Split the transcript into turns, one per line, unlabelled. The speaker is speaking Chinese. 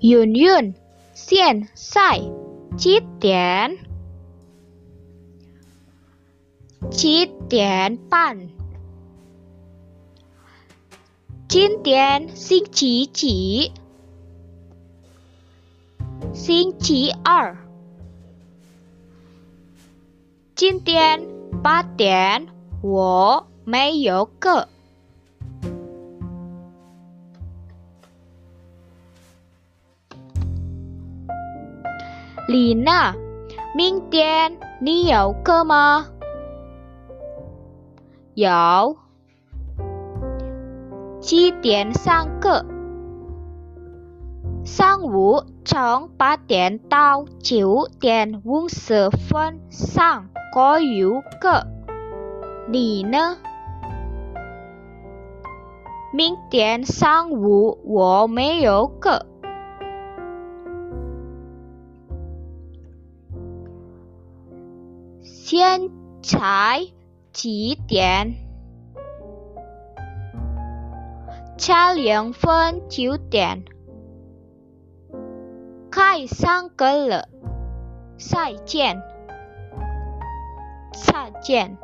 远远，现在，几点？七点半。今天星期几？星期二。今天八点，我没有课。李娜，明天你有课吗？有。几点上课？上午从八点到九点五十分上国语课。你呢？明天上午我没有课。天才几点？差两分九点。开上课了，再见。再见。